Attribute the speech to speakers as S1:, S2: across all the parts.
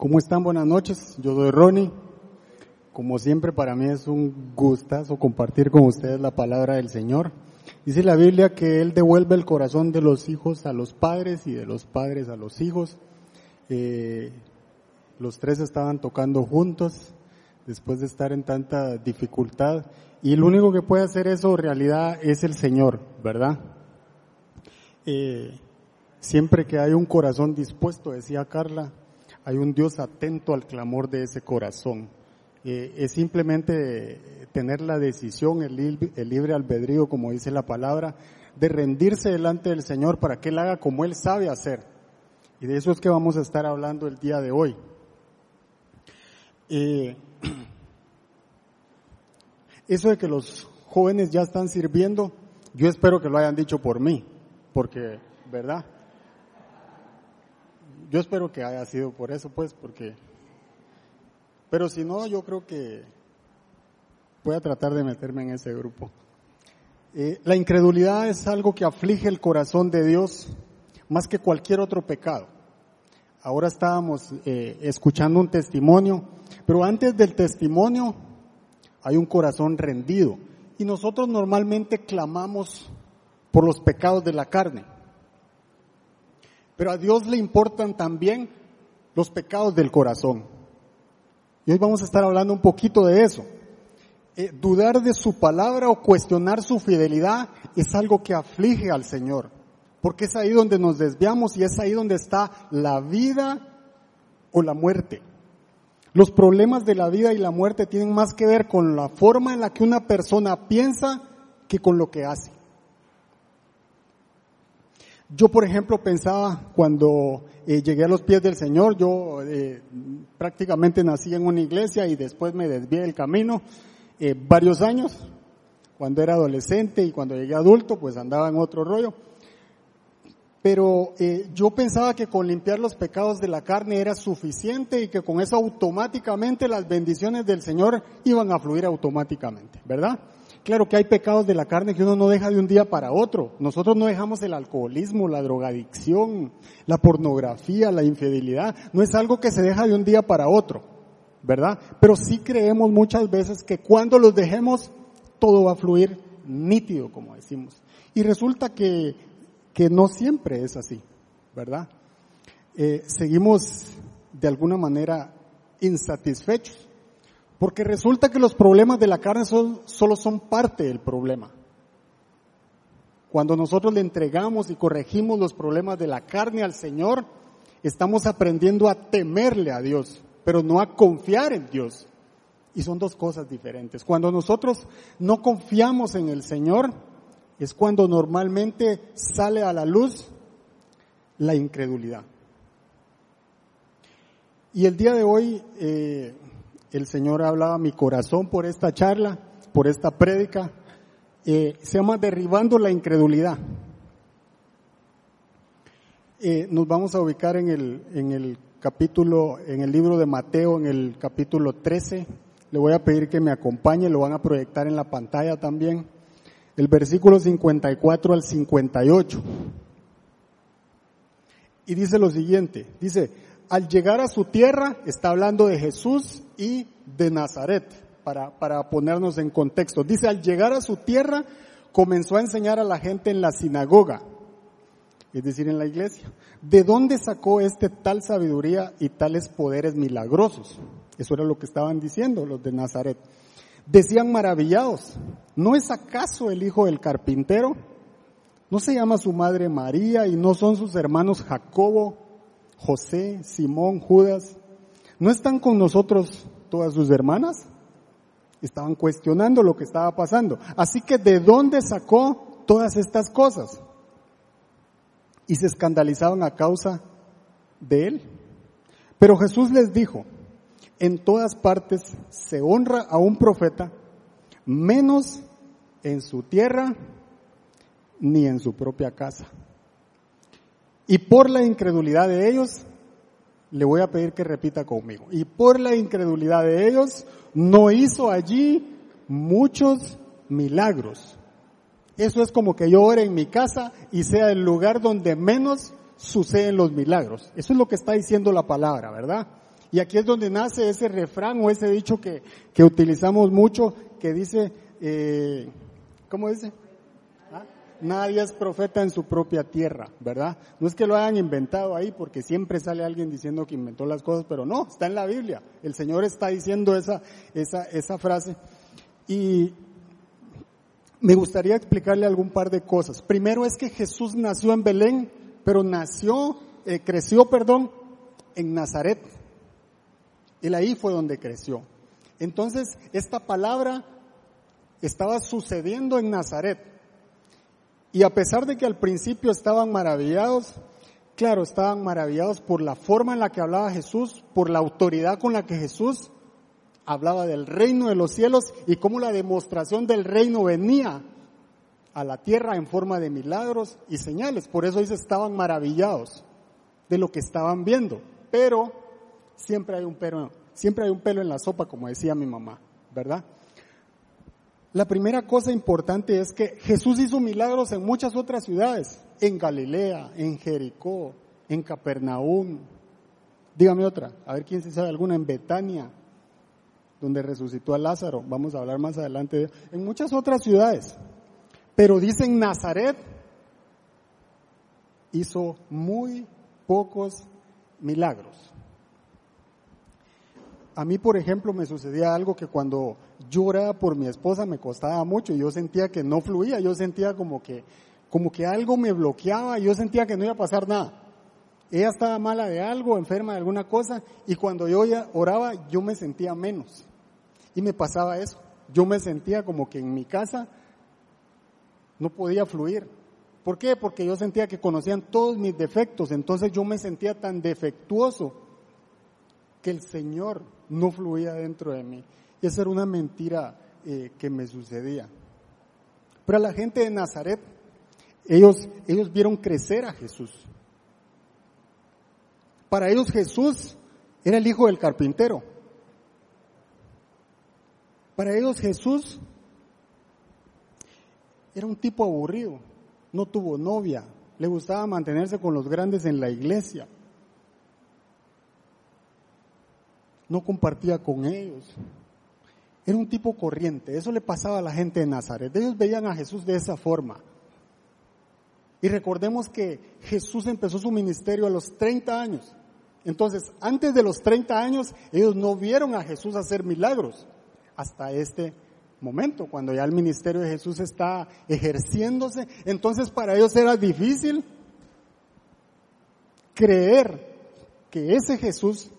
S1: ¿Cómo están? Buenas noches. Yo soy Ronnie. Como siempre, para mí es un gustazo compartir con ustedes la palabra del Señor. Dice la Biblia que Él devuelve el corazón de los hijos a los padres y de los padres a los hijos. Eh, los tres estaban tocando juntos después de estar en tanta dificultad y el único que puede hacer eso en realidad es el Señor, ¿verdad? Eh, siempre que hay un corazón dispuesto, decía Carla, hay un Dios atento al clamor de ese corazón. Eh, es simplemente tener la decisión, el, libre albedrío, como dice la palabra, de rendirse delante del Señor para que Él haga como Él sabe hacer. Y de eso es que vamos a estar hablando el día de hoy. Eh, eso de que los jóvenes ya están sirviendo, yo espero que lo hayan dicho por mí, porque, ¿verdad? Yo espero que haya sido por eso, pues, porque, pero si no, yo creo que voy a tratar de meterme en ese grupo. Eh, la incredulidad es algo que aflige el corazón de Dios más que cualquier otro pecado. Ahora estábamos eh, escuchando un testimonio, pero antes del testimonio hay un corazón rendido y nosotros normalmente clamamos por los pecados de la carne. Pero a Dios le importan también los pecados del corazón. Y hoy vamos a estar hablando un poquito de eso. Eh, dudar de su palabra o cuestionar su fidelidad es algo que aflige al Señor, porque es ahí donde nos desviamos y es ahí donde está la vida o la muerte. Los problemas de la vida y la muerte tienen más que ver con la forma en la que una persona piensa que con lo que hace. Yo, por ejemplo, pensaba cuando eh, llegué a los pies del Señor, yo eh, prácticamente nací en una iglesia y después me desvié del camino eh, varios años. Cuando era adolescente y cuando llegué adulto, pues andaba en otro rollo. Pero yo pensaba que con limpiar los pecados de la carne era suficiente y que con eso automáticamente las bendiciones del Señor iban a fluir automáticamente, ¿verdad? Claro que hay pecados de la carne que uno no deja de un día para otro. Nosotros no dejamos el alcoholismo, la drogadicción, la pornografía, la infidelidad. No es algo que se deja de un día para otro, ¿verdad? Pero sí creemos muchas veces que cuando los dejemos, todo va a fluir nítido, como decimos. Y resulta que, que no siempre es así, ¿verdad? Eh, seguimos de alguna manera insatisfechos porque resulta que los problemas de la carne solo son parte del problema. Cuando nosotros le entregamos y corregimos los problemas de la carne al Señor, estamos aprendiendo a temerle a Dios, pero no a confiar en Dios. Y son dos cosas diferentes. Cuando nosotros no confiamos en el Señor, es cuando normalmente sale a la luz la incredulidad. Y el día de hoy eh, el Señor hablaba mi corazón por esta charla, por esta prédica. Eh, se llama Derribando la Incredulidad. Eh, nos vamos a ubicar en el, en el capítulo, en el libro de Mateo, en el capítulo 13. Le voy a pedir que me acompañe, lo van a proyectar en la pantalla también. El versículo 54 al 58. Y dice lo siguiente, dice, al llegar a su tierra, está hablando de Jesús y de Nazaret, para, para ponernos en contexto. Dice, al llegar a su tierra, comenzó a enseñar a la gente en la sinagoga, es decir, en la iglesia. ¿De dónde sacó este tal sabiduría y tales poderes milagrosos? Eso era lo que estaban diciendo los de Nazaret. Decían maravillados, ¿no es acaso el hijo del carpintero? ¿No se llama su madre María y no son sus hermanos Jacobo, José, Simón, Judas, ¿no están con nosotros todas sus hermanas? Estaban cuestionando lo que estaba pasando. Así que ¿de dónde sacó todas estas cosas? Y se escandalizaban a causa de él. Pero Jesús les dijo, en todas partes se honra a un profeta, menos en su tierra ni en su propia casa. Y por la incredulidad de ellos, le voy a pedir que repita conmigo. Y por la incredulidad de ellos, no hizo allí muchos milagros. Eso es como que yo ore en mi casa y sea el lugar donde menos suceden los milagros. Eso es lo que está diciendo la palabra, ¿verdad? Y aquí es donde nace ese refrán o ese dicho que, que utilizamos mucho, que dice, eh, ¿cómo dice? Nadie es profeta en su propia tierra, ¿verdad? No es que lo hayan inventado ahí porque siempre sale alguien diciendo que inventó las cosas, pero no, está en la Biblia. El Señor está diciendo esa, esa, esa frase. Y me gustaría explicarle algún par de cosas. Primero es que Jesús nació en Belén, pero nació, eh, creció, perdón, en Nazaret. Él ahí fue donde creció. Entonces, esta palabra estaba sucediendo en Nazaret. Y a pesar de que al principio estaban maravillados, claro, estaban maravillados por la forma en la que hablaba Jesús, por la autoridad con la que Jesús hablaba del reino de los cielos y cómo la demostración del reino venía a la tierra en forma de milagros y señales. Por eso dice, estaban maravillados de lo que estaban viendo. Pero siempre hay un pero, siempre hay un pelo en la sopa, como decía mi mamá, ¿verdad? La primera cosa importante es que Jesús hizo milagros en muchas otras ciudades, en Galilea, en Jericó, en Capernaum. Dígame otra, a ver quién se sabe alguna, en Betania, donde resucitó a Lázaro, vamos a hablar más adelante, de, en muchas otras ciudades. Pero dicen Nazaret hizo muy pocos milagros. A mí, por ejemplo, me sucedía algo que cuando yo oraba por mi esposa me costaba mucho. Yo sentía que no fluía, yo sentía como que, como que algo me bloqueaba, yo sentía que no iba a pasar nada. Ella estaba mala de algo, enferma de alguna cosa, y cuando yo oraba yo me sentía menos. Y me pasaba eso. Yo me sentía como que en mi casa no podía fluir. ¿Por qué? Porque yo sentía que conocían todos mis defectos, entonces yo me sentía tan defectuoso que el Señor no fluía dentro de mí. Y esa era una mentira eh, que me sucedía. Pero a la gente de Nazaret, ellos, ellos vieron crecer a Jesús. Para ellos Jesús era el hijo del carpintero. Para ellos Jesús era un tipo aburrido, no tuvo novia, le gustaba mantenerse con los grandes en la iglesia. No compartía con ellos. Era un tipo corriente, eso le pasaba a la gente de Nazaret. Ellos veían a Jesús de esa forma. Y recordemos que Jesús empezó su ministerio a los 30 años. Entonces, antes de los 30 años, ellos no vieron a Jesús hacer milagros hasta este momento, cuando ya el ministerio de Jesús está ejerciéndose. Entonces, para ellos era difícil creer que ese Jesús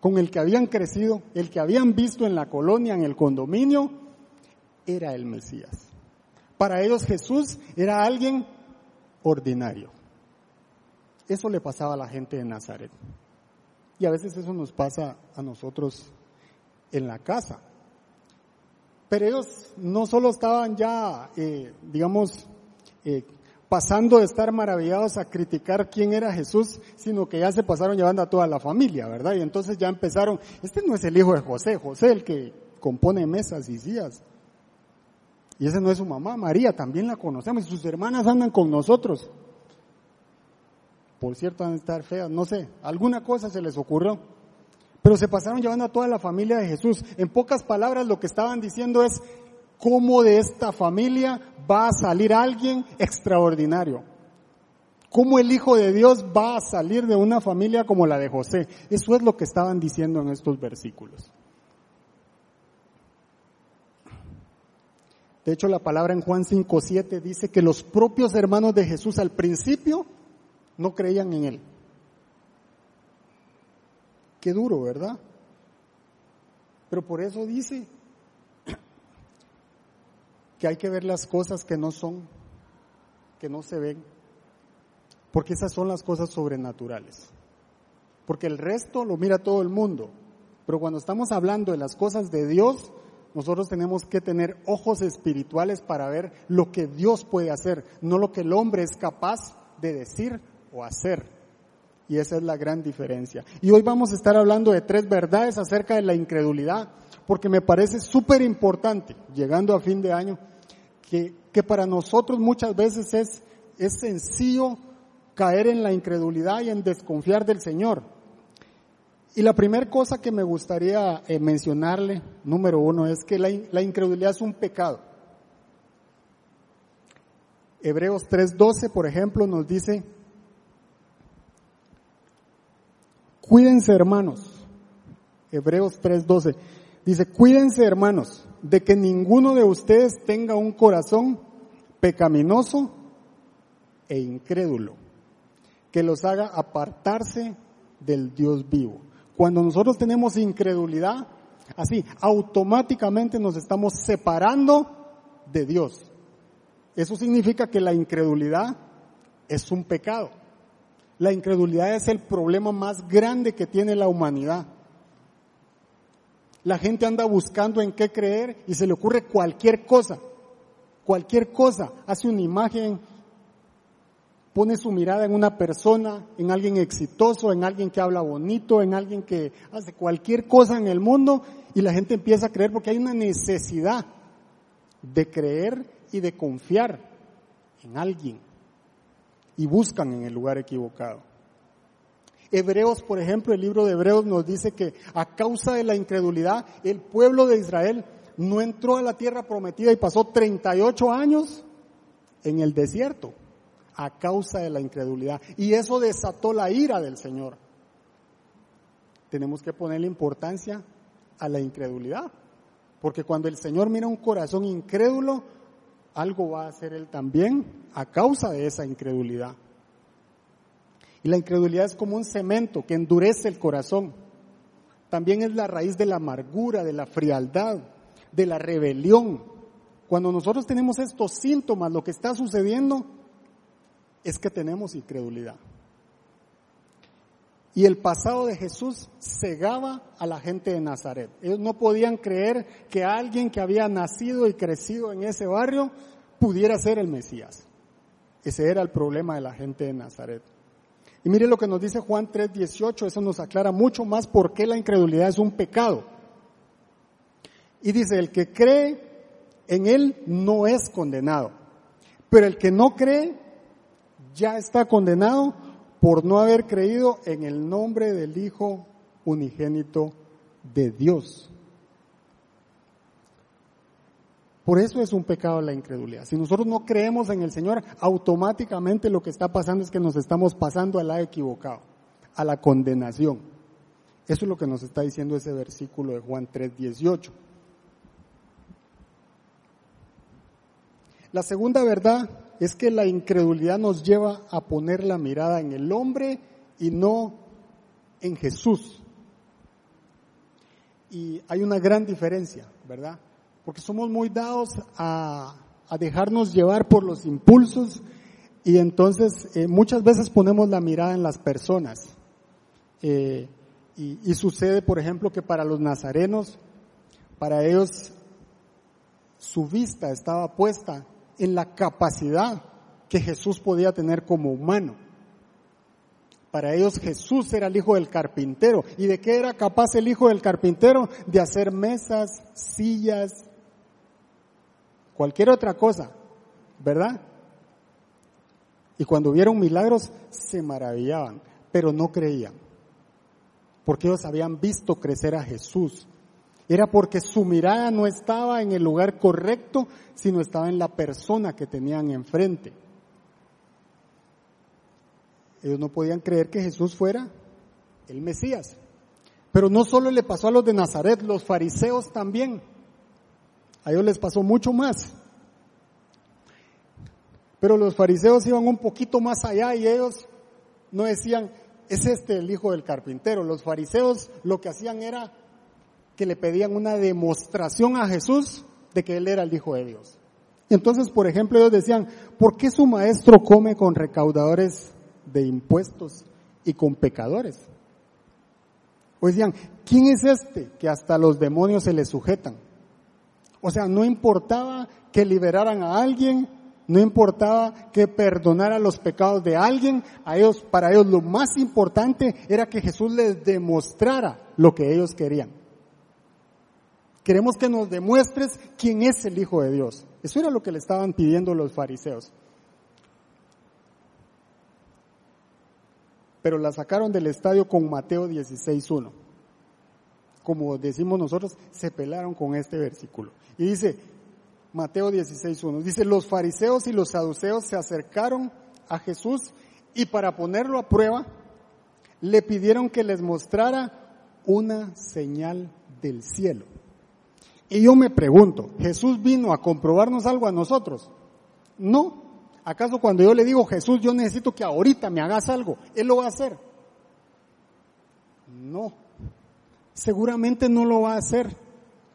S1: con el que habían crecido, el que habían visto en la colonia, en el condominio, era el Mesías. Para ellos Jesús era alguien ordinario. Eso le pasaba a la gente de Nazaret. Y a veces eso nos pasa a nosotros en la casa. Pero ellos no solo estaban ya, eh, digamos, eh, pasando de estar maravillados a criticar quién era Jesús, sino que ya se pasaron llevando a toda la familia, ¿verdad? Y entonces ya empezaron, este no es el hijo de José, José el que compone mesas y sillas. Y ese no es su mamá, María, también la conocemos, sus hermanas andan con nosotros. Por cierto, van a estar feas, no sé, alguna cosa se les ocurrió. Pero se pasaron llevando a toda la familia de Jesús. En pocas palabras, lo que estaban diciendo es, cómo de esta familia va a salir alguien extraordinario. Cómo el Hijo de Dios va a salir de una familia como la de José. Eso es lo que estaban diciendo en estos versículos. De hecho, la palabra en Juan 5.7 dice que los propios hermanos de Jesús al principio no creían en él. Qué duro, ¿verdad? Pero por eso dice que hay que ver las cosas que no son, que no se ven, porque esas son las cosas sobrenaturales. Porque el resto lo mira todo el mundo, pero cuando estamos hablando de las cosas de Dios, nosotros tenemos que tener ojos espirituales para ver lo que Dios puede hacer, no lo que el hombre es capaz de decir o hacer. Y esa es la gran diferencia. Y hoy vamos a estar hablando de tres verdades acerca de la incredulidad porque me parece súper importante, llegando a fin de año, que, que para nosotros muchas veces es, es sencillo caer en la incredulidad y en desconfiar del Señor. Y la primera cosa que me gustaría eh, mencionarle, número uno, es que la, la incredulidad es un pecado. Hebreos 3.12, por ejemplo, nos dice, cuídense hermanos, Hebreos 3.12, dice, cuídense hermanos de que ninguno de ustedes tenga un corazón pecaminoso e incrédulo, que los haga apartarse del Dios vivo. Cuando nosotros tenemos incredulidad, así, automáticamente nos estamos separando de Dios. Eso significa que la incredulidad es un pecado. La incredulidad es el problema más grande que tiene la humanidad. La gente anda buscando en qué creer y se le ocurre cualquier cosa. Cualquier cosa. Hace una imagen, pone su mirada en una persona, en alguien exitoso, en alguien que habla bonito, en alguien que hace cualquier cosa en el mundo y la gente empieza a creer porque hay una necesidad de creer y de confiar en alguien y buscan en el lugar equivocado. Hebreos, por ejemplo, el libro de Hebreos nos dice que a causa de la incredulidad, el pueblo de Israel no entró a la tierra prometida y pasó 38 años en el desierto a causa de la incredulidad. Y eso desató la ira del Señor. Tenemos que ponerle importancia a la incredulidad, porque cuando el Señor mira un corazón incrédulo, algo va a hacer él también a causa de esa incredulidad. La incredulidad es como un cemento que endurece el corazón. También es la raíz de la amargura, de la frialdad, de la rebelión. Cuando nosotros tenemos estos síntomas, lo que está sucediendo es que tenemos incredulidad. Y el pasado de Jesús cegaba a la gente de Nazaret. Ellos no podían creer que alguien que había nacido y crecido en ese barrio pudiera ser el Mesías. Ese era el problema de la gente de Nazaret. Y mire lo que nos dice Juan 3:18, eso nos aclara mucho más por qué la incredulidad es un pecado. Y dice, el que cree en él no es condenado, pero el que no cree ya está condenado por no haber creído en el nombre del Hijo unigénito de Dios. Por eso es un pecado la incredulidad. Si nosotros no creemos en el Señor, automáticamente lo que está pasando es que nos estamos pasando al lado equivocado, a la condenación. Eso es lo que nos está diciendo ese versículo de Juan 3:18. La segunda verdad es que la incredulidad nos lleva a poner la mirada en el hombre y no en Jesús. Y hay una gran diferencia, ¿verdad? Porque somos muy dados a, dejarnos llevar por los impulsos y entonces eh, muchas veces ponemos la mirada en las personas. Eh, y, y sucede, por ejemplo, que para los nazarenos, para ellos su vista estaba puesta en la capacidad que Jesús podía tener como humano. Para ellos Jesús era el hijo del carpintero. ¿Y de qué era capaz el hijo del carpintero? De hacer mesas, sillas, cualquier otra cosa, ¿verdad? Y cuando vieron milagros se maravillaban, pero no creían, porque ellos habían visto crecer a Jesús era porque su mirada no estaba en el lugar correcto, sino estaba en la persona que tenían enfrente. Ellos no podían creer que Jesús fuera el Mesías. Pero no solo le pasó a los de Nazaret, los fariseos también. A ellos les pasó mucho más. Pero los fariseos iban un poquito más allá y ellos no decían, es este el hijo del carpintero. Los fariseos lo que hacían era que le pedían una demostración a Jesús de que Él era el Hijo de Dios. Entonces, por ejemplo, ellos decían, ¿por qué su maestro come con recaudadores de impuestos y con pecadores? O decían, ¿quién es este que hasta los demonios se le sujetan? O sea, no importaba que liberaran a alguien, no importaba que perdonara los pecados de alguien, a ellos, para ellos lo más importante era que Jesús les demostrara lo que ellos querían. Queremos que nos demuestres quién es el Hijo de Dios. Eso era lo que le estaban pidiendo los fariseos. Pero la sacaron del estadio con Mateo 16.1. como decimos nosotros, se pelaron con este versículo. Y dice, Mateo 16.1, dice, los fariseos y los saduceos se acercaron a Jesús y para ponerlo a prueba, le pidieron que les mostrara una señal del cielo. Y yo me pregunto, ¿Jesús vino a comprobarnos algo a nosotros? No. ¿Acaso cuando yo le digo, Jesús, yo necesito que ahorita me hagas algo, Él lo va a hacer? No. Seguramente no lo va a hacer,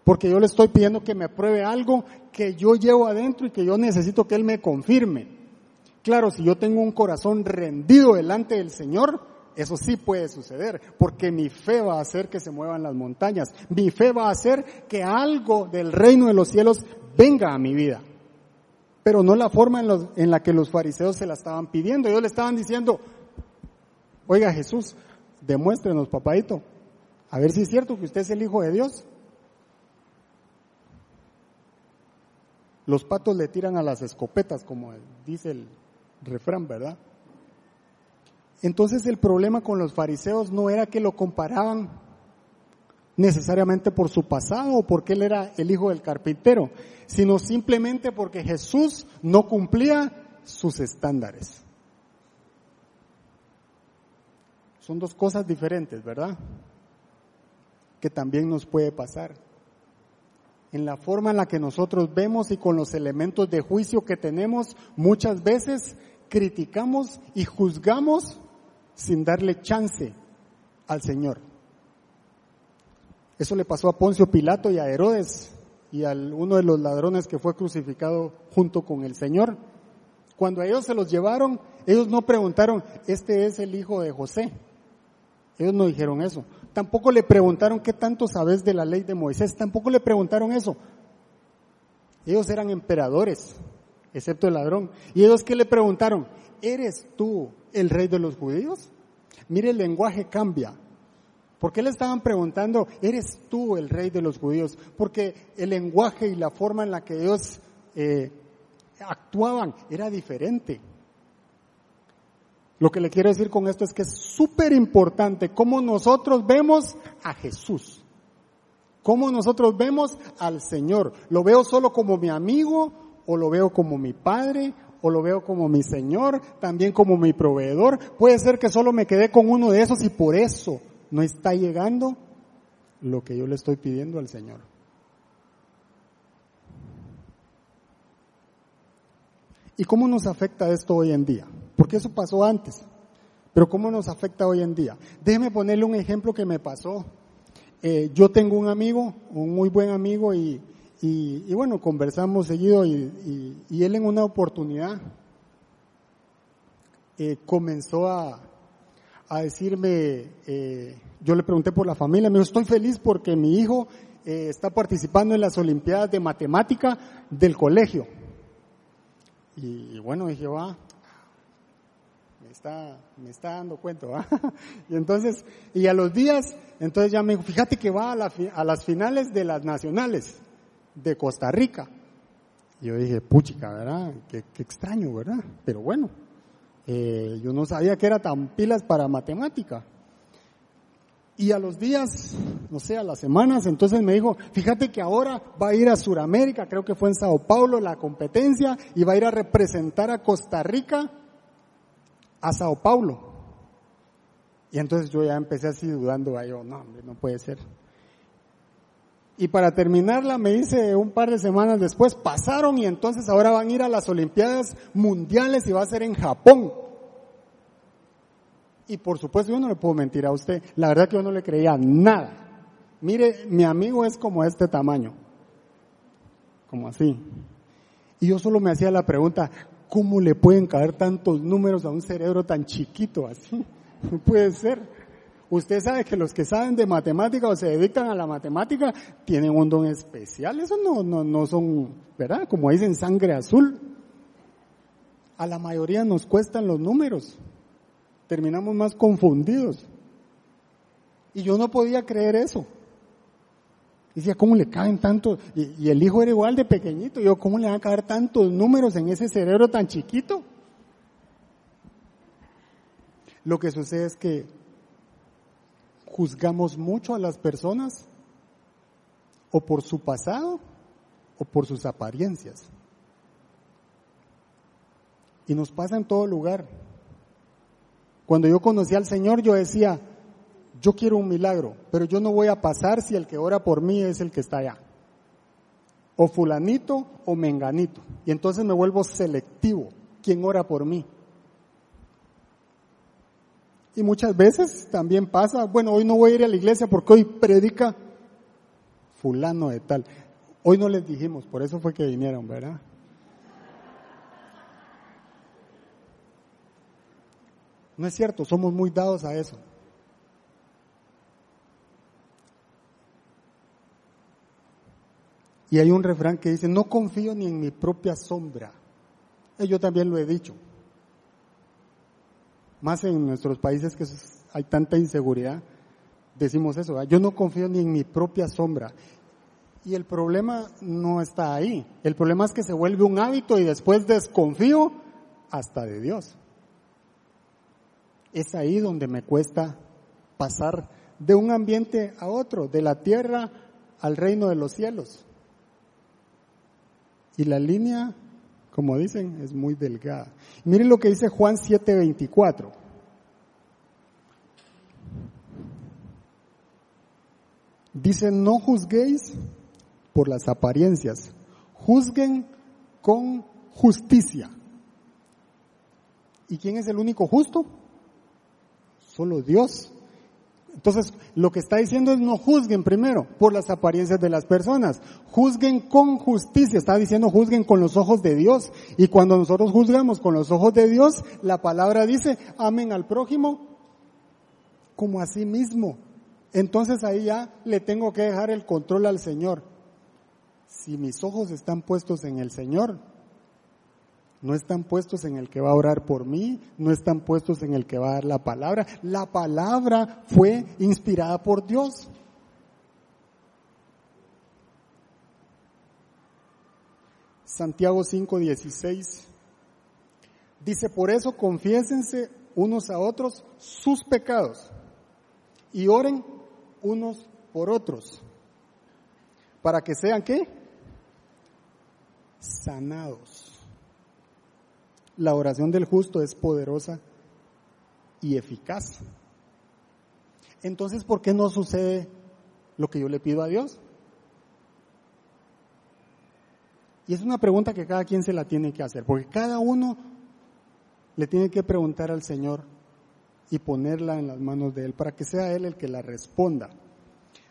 S1: porque yo le estoy pidiendo que me pruebe algo que yo llevo adentro y que yo necesito que Él me confirme. Claro, si yo tengo un corazón rendido delante del Señor, eso sí puede suceder, porque mi fe va a hacer que se muevan las montañas. Mi fe va a hacer que algo del reino de los cielos venga a mi vida. Pero no la forma en, la que los fariseos se la estaban pidiendo. Ellos le estaban diciendo, oiga Jesús, demuéstrenos, papadito, a ver si es cierto que usted es el Hijo de Dios. Los patos le tiran a las escopetas, como dice el refrán, ¿verdad? Entonces el problema con los fariseos no era que lo comparaban necesariamente por su pasado o porque él era el hijo del carpintero, sino simplemente porque Jesús no cumplía sus estándares. Son dos cosas diferentes, ¿verdad? Que también nos puede pasar. En la forma en la que nosotros vemos y con los elementos de juicio que tenemos, muchas veces criticamos y juzgamos sin darle chance al Señor. Eso le pasó a Poncio Pilato y a Herodes y a uno de los ladrones que fue crucificado junto con el Señor. Cuando a ellos se los llevaron, ellos no preguntaron, este es el hijo de José. Ellos no dijeron eso. Tampoco le preguntaron qué tanto sabes de la ley de Moisés. Tampoco le preguntaron eso. Ellos eran emperadores, excepto el ladrón. Y ellos qué le preguntaron, ¿eres tú el rey de los judíos? Mire, el lenguaje cambia. ¿Por qué le estaban preguntando, eres tú el rey de los judíos? Porque el lenguaje y la forma en la que ellos eh, actuaban era diferente. Lo que le quiero decir con esto es que es súper importante cómo nosotros vemos a Jesús. Cómo nosotros vemos al Señor. ¿Lo veo solo como mi amigo o lo veo como mi padre o lo veo como mi Señor, también como mi proveedor. Puede ser que solo me quedé con uno de esos y por eso no está llegando lo que yo le estoy pidiendo al Señor. ¿Y cómo nos afecta esto hoy en día? Porque eso pasó antes, pero ¿cómo nos afecta hoy en día? Déjeme ponerle un ejemplo que me pasó. Eh, yo tengo un amigo, un muy buen amigo, y y, bueno, conversamos seguido y, él en una oportunidad eh, comenzó a, decirme, eh, yo le pregunté por la familia, me dijo, estoy feliz porque mi hijo está participando en las Olimpiadas de Matemática del colegio. Y, bueno, dije, va, está, me está dando cuenta, ¿va? y entonces, y a los días, entonces ya me dijo, fíjate que va a, a las finales de las nacionales de Costa Rica. Y yo dije, puchica, ¿verdad? Qué, extraño, ¿verdad? Pero bueno, eh, yo no sabía que era tan pilas para matemática. Y a los días, no sé, a las semanas, entonces me dijo, fíjate que ahora va a ir a Sudamérica, creo que fue en Sao Paulo la competencia, y va a ir a representar a Costa Rica a Sao Paulo. Y entonces yo ya empecé así dudando, yo, no, hombre, no puede ser. Y para terminarla, me dice un par de semanas después, pasaron y entonces ahora van a ir a las Olimpiadas Mundiales y va a ser en Japón. Y por supuesto yo no le puedo mentir a usted, la verdad que yo no le creía nada. Mire, mi amigo es como este tamaño, como así. Y yo solo me hacía la pregunta, ¿cómo le pueden caer tantos números a un cerebro tan chiquito así? No puede ser. Usted sabe que los que saben de matemática o se dedican a la matemática tienen un don especial. Eso no, no, no son, ¿verdad? Como dicen sangre azul. A la mayoría nos cuestan los números. Terminamos más confundidos. Y yo no podía creer eso. Decía, ¿cómo le caben tantos? Y, y, el hijo era igual de pequeñito. Yo, ¿cómo le van a caer tantos números en ese cerebro tan chiquito? Lo que sucede es que juzgamos mucho a las personas o por su pasado o por sus apariencias. Y nos pasa en todo lugar. Cuando yo conocí al Señor, yo decía, yo quiero un milagro, pero yo no voy a pasar si el que ora por mí es el que está allá. O fulanito o menganito. Y entonces me vuelvo selectivo. ¿Quién ora por mí? Y muchas veces también pasa, bueno, hoy no voy a ir a la iglesia porque hoy predica fulano de tal. Hoy no les dijimos, por eso fue que vinieron, ¿verdad? No es cierto, somos muy dados a eso. Y hay un refrán que dice, no confío ni en mi propia sombra. Y yo también lo he dicho. Más en nuestros países que hay tanta inseguridad, decimos eso. Yo no confío ni en mi propia sombra. Y el problema no está ahí. El problema es que se vuelve un hábito y después desconfío hasta de Dios. Es ahí donde me cuesta pasar de un ambiente a otro, de la tierra al reino de los cielos. Y la línea, como dicen, es muy delgada. Miren lo que dice Juan 7:24. Dice, no juzguéis por las apariencias, juzguen con justicia. ¿Y quién es el único justo? Solo Dios. Entonces, lo que está diciendo es no juzguen primero por las apariencias de las personas, juzguen con justicia, está diciendo juzguen con los ojos de Dios. Y cuando nosotros juzgamos con los ojos de Dios, la palabra dice, amen al prójimo como a sí mismo. Entonces ahí ya le tengo que dejar el control al Señor. Si mis ojos están puestos en el Señor, no están puestos en el que va a orar por mí, no están puestos en el que va a dar la palabra. La palabra fue inspirada por Dios. Santiago 5:16 dice, por eso confiésense unos a otros sus pecados y oren unos por otros, para que sean qué? Sanados. La oración del justo es poderosa y eficaz. Entonces, ¿por qué no sucede lo que yo le pido a Dios? Y es una pregunta que cada quien se la tiene que hacer, porque cada uno le tiene que preguntar al Señor y ponerla en las manos de Él para que sea Él el que la responda.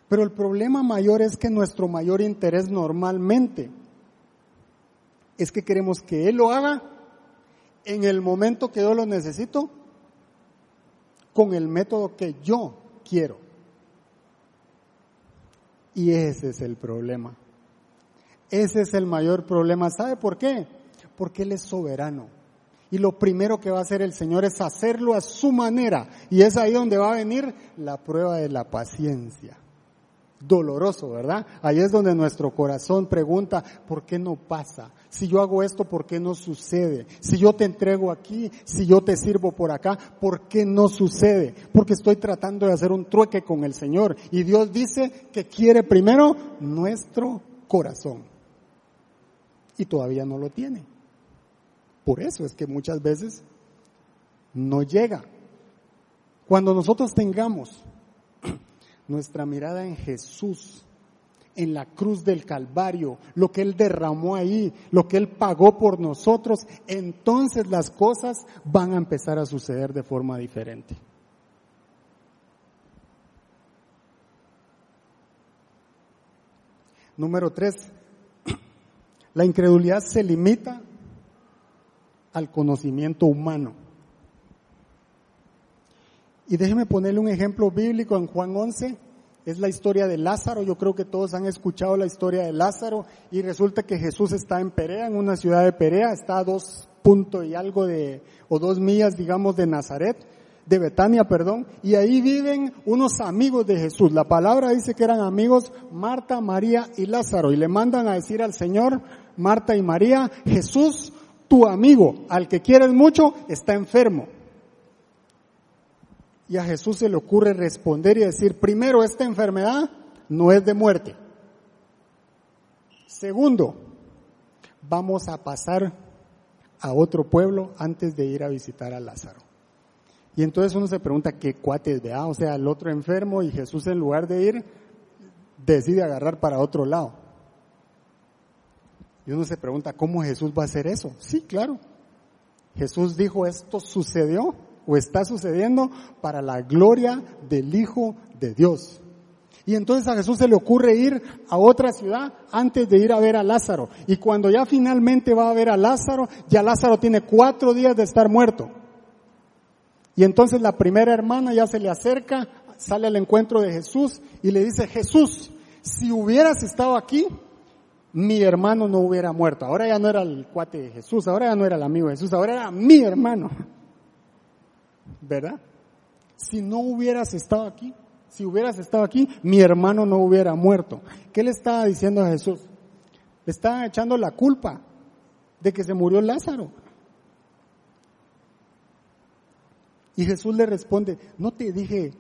S1: Pero el problema mayor es que nuestro mayor interés normalmente es que queremos que Él lo haga en el momento que yo lo necesito, con el método que yo quiero. Y ese es el problema. Ese es el mayor problema. ¿Sabe por qué? Porque Él es soberano. Y lo primero que va a hacer el Señor es hacerlo a su manera. Y es ahí donde va a venir la prueba de la paciencia doloroso, ¿verdad? Ahí es donde nuestro corazón pregunta, ¿por qué no pasa? Si yo hago esto, ¿por qué no sucede? Si yo te entrego aquí, si yo te sirvo por acá, ¿por qué no sucede? Porque estoy tratando de hacer un trueque con el Señor. Y Dios dice que quiere primero nuestro corazón. Y todavía no lo tiene. Por eso es que muchas veces no llega. Cuando nosotros tengamos nuestra mirada en Jesús, en la cruz del Calvario, lo que Él derramó ahí, lo que Él pagó por nosotros, entonces las cosas van a empezar a suceder de forma diferente. Número tres, la incredulidad se limita al conocimiento humano. Y déjeme ponerle un ejemplo bíblico en Juan 11. Es la historia de Lázaro. Yo creo que todos han escuchado la historia de Lázaro. Y resulta que Jesús está en Perea, en una ciudad de Perea. Está a dos puntos y algo de, o dos millas, digamos, de Nazaret, de Betania, perdón. Y ahí viven unos amigos de Jesús. La palabra dice que eran amigos Marta, María y Lázaro. Y le mandan a decir al Señor, Marta y María, Jesús, tu amigo, al que quieres mucho, está enfermo. Y a Jesús se le ocurre responder y decir, primero, esta enfermedad no es de muerte. Segundo, vamos a pasar a otro pueblo antes de ir a visitar a Lázaro. Y entonces uno se pregunta qué cuates, vea, o sea, el otro enfermo y Jesús en lugar de ir, decide agarrar para otro lado. Y uno se pregunta, ¿cómo Jesús va a hacer eso? Sí, claro. Jesús dijo, esto sucedió o está sucediendo para la gloria del Hijo de Dios. Y entonces a Jesús se le ocurre ir a otra ciudad antes de ir a ver a Lázaro. Y cuando ya finalmente va a ver a Lázaro, ya Lázaro tiene cuatro días de estar muerto. Y entonces la primera hermana ya se le acerca, sale al encuentro de Jesús y le dice, Jesús, si hubieras estado aquí, mi hermano no hubiera muerto. Ahora ya no era el cuate de Jesús, ahora ya no era el amigo de Jesús, ahora era mi hermano. ¿Verdad? Si no hubieras estado aquí, si hubieras estado aquí, mi hermano no hubiera muerto. ¿Qué le estaba diciendo a Jesús? Le estaba echando la culpa de que se murió Lázaro. Y Jesús le responde, no te dije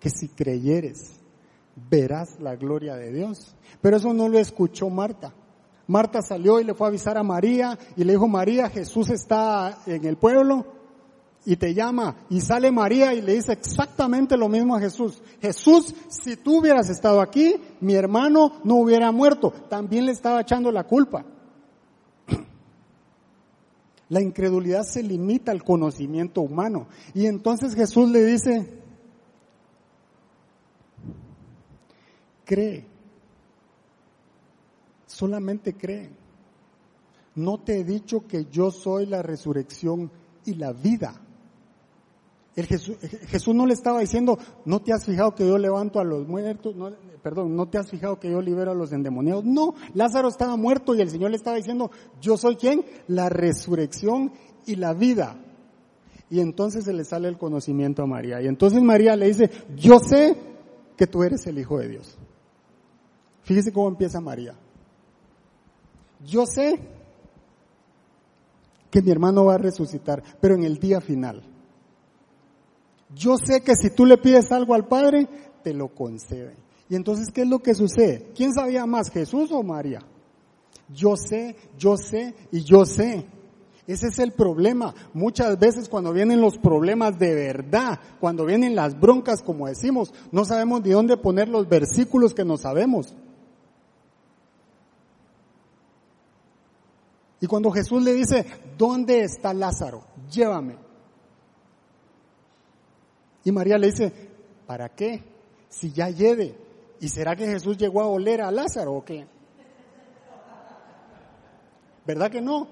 S1: que si creyeres verás la gloria de Dios. Pero eso no lo escuchó Marta. Marta salió y le fue a avisar a María y le dijo, María, Jesús está en el pueblo y te llama. Y sale María y le dice exactamente lo mismo a Jesús. Jesús, si tú hubieras estado aquí, mi hermano no hubiera muerto. También le estaba echando la culpa. La incredulidad se limita al conocimiento humano. Y entonces Jesús le dice, cree, solamente cree. No te he dicho que yo soy la resurrección y la vida. El Jesús, no le estaba diciendo, no te has fijado que yo levanto a los muertos, perdón, no te has fijado que yo libero a los endemoniados. No, Lázaro estaba muerto y el Señor le estaba diciendo, yo soy quien? La resurrección y la vida. Y entonces se le sale el conocimiento a María. Y entonces María le dice, yo sé que tú eres el Hijo de Dios. Fíjese cómo empieza María. Yo sé que mi hermano va a resucitar, pero en el día final. Yo sé que si tú le pides algo al Padre, te lo concede. Y entonces, ¿qué es lo que sucede? ¿Quién sabía más, Jesús o María? Yo sé, yo sé y yo sé. Ese es el problema. Muchas veces cuando vienen los problemas de verdad, cuando vienen las broncas, como decimos, no sabemos de dónde poner los versículos que no sabemos. Y cuando Jesús le dice, ¿dónde está Lázaro? Llévame. Y María le dice, ¿para qué? Si ya lleve. ¿Y será que Jesús llegó a oler a Lázaro o qué? ¿Verdad que no?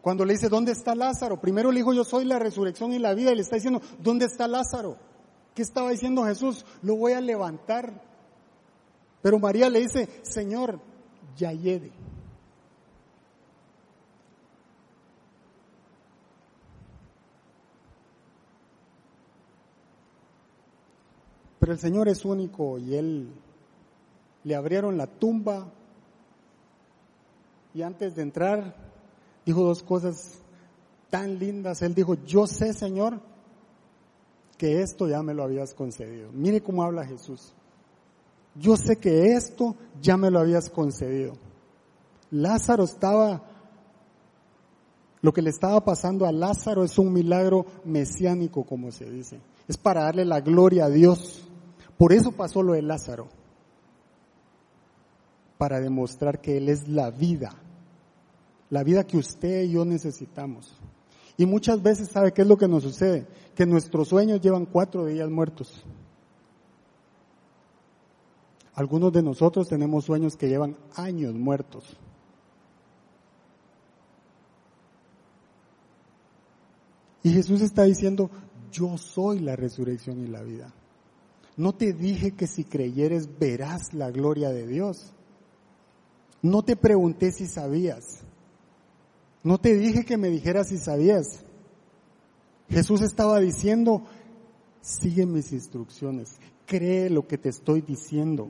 S1: Cuando le dice, ¿dónde está Lázaro? Primero le dijo, yo soy la resurrección y la vida. Y le está diciendo, ¿dónde está Lázaro? ¿Qué estaba diciendo Jesús? Lo voy a levantar. Pero María le dice, Señor, ya lleve. Pero el Señor es único y Él le abrieron la tumba y antes de entrar dijo dos cosas tan lindas. Él dijo, yo sé Señor que esto ya me lo habías concedido. Mire cómo habla Jesús. Yo sé que esto ya me lo habías concedido. Lázaro estaba, lo que le estaba pasando a Lázaro es un milagro mesiánico, como se dice. Es para darle la gloria a Dios. Por eso pasó lo de Lázaro, para demostrar que Él es la vida, la vida que usted y yo necesitamos. Y muchas veces, ¿sabe qué es lo que nos sucede? Que nuestros sueños llevan cuatro días muertos. Algunos de nosotros tenemos sueños que llevan años muertos. Y Jesús está diciendo, yo soy la resurrección y la vida. No te dije que si creyeres verás la gloria de Dios. No te pregunté si sabías. No te dije que me dijeras si sabías. Jesús estaba diciendo, sigue mis instrucciones, cree lo que te estoy diciendo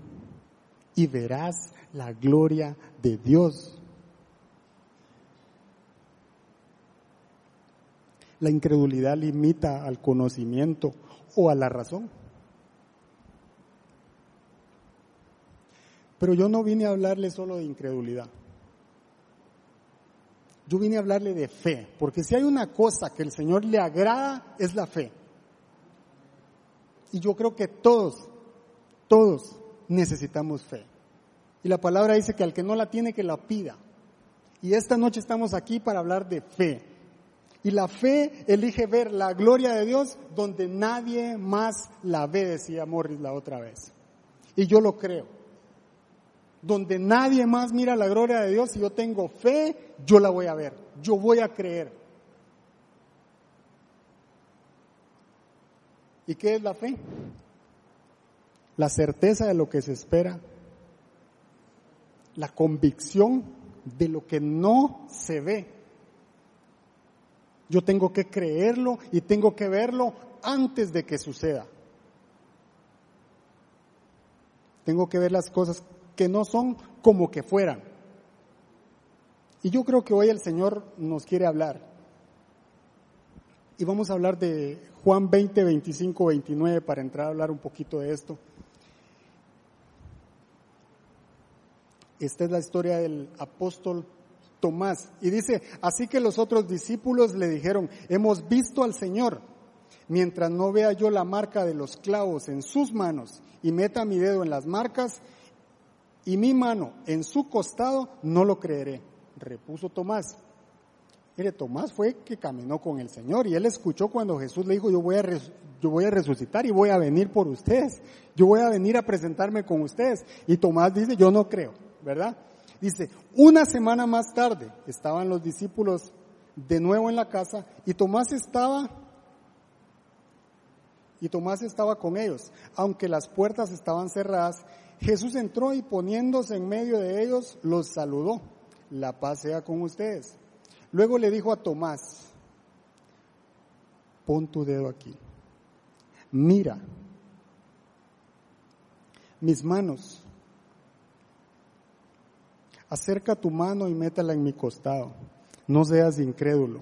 S1: y verás la gloria de Dios. La incredulidad limita al conocimiento o a la razón. Pero yo no vine a hablarle solo de incredulidad. Yo vine a hablarle de fe, porque si hay una cosa que el Señor le agrada es la fe. Y yo creo que todos, todos necesitamos fe. Y la palabra dice que al que no la tiene, que la pida. Y esta noche estamos aquí para hablar de fe. Y la fe elige ver la gloria de Dios donde nadie más la ve, decía Morris la otra vez. Y yo lo creo. Donde nadie más mira la gloria de Dios, si yo tengo fe, yo la voy a ver. Yo voy a creer. ¿Y qué es la fe? La certeza de lo que se espera, la convicción de lo que no se ve. Yo tengo que creerlo y tengo que verlo antes de que suceda. Tengo que ver las cosas que no son como que fueran. Y yo creo que hoy el Señor nos quiere hablar. Y vamos a hablar de Juan 20, 25, 29 para entrar a hablar un poquito de esto. Esta es la historia del apóstol Tomás. Y dice, así que los otros discípulos le dijeron, hemos visto al Señor. Mientras no vea yo la marca de los clavos en sus manos y meta mi dedo en las marcas y mi mano en su costado, no lo creeré. Repuso Tomás. Mire, Tomás fue que caminó con el Señor y él escuchó cuando Jesús le dijo, yo voy, a yo voy a resucitar y voy a venir por ustedes, yo voy a venir a presentarme con ustedes. Y Tomás dice, yo no creo. ¿verdad? Dice, una semana más tarde estaban los discípulos de nuevo en la casa y Tomás estaba y Tomás estaba con ellos. Aunque las puertas estaban cerradas, Jesús entró y poniéndose en medio de ellos los saludó. La paz sea con ustedes. Luego le dijo a Tomás, pon tu dedo aquí. Mira mis manos acerca tu mano y métela en mi costado. No seas incrédulo,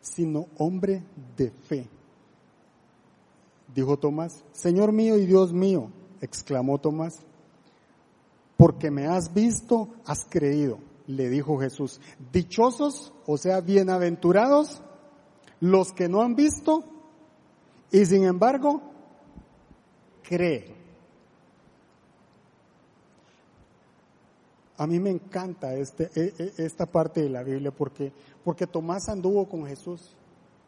S1: sino hombre de fe. Dijo Tomás, Señor mío y Dios mío, exclamó Tomás, porque me has visto, has creído, le dijo Jesús. Dichosos, o sea, bienaventurados, los que no han visto y sin embargo creen. A mí me encanta este, e, e, esta parte de la Biblia porque, porque Tomás anduvo con Jesús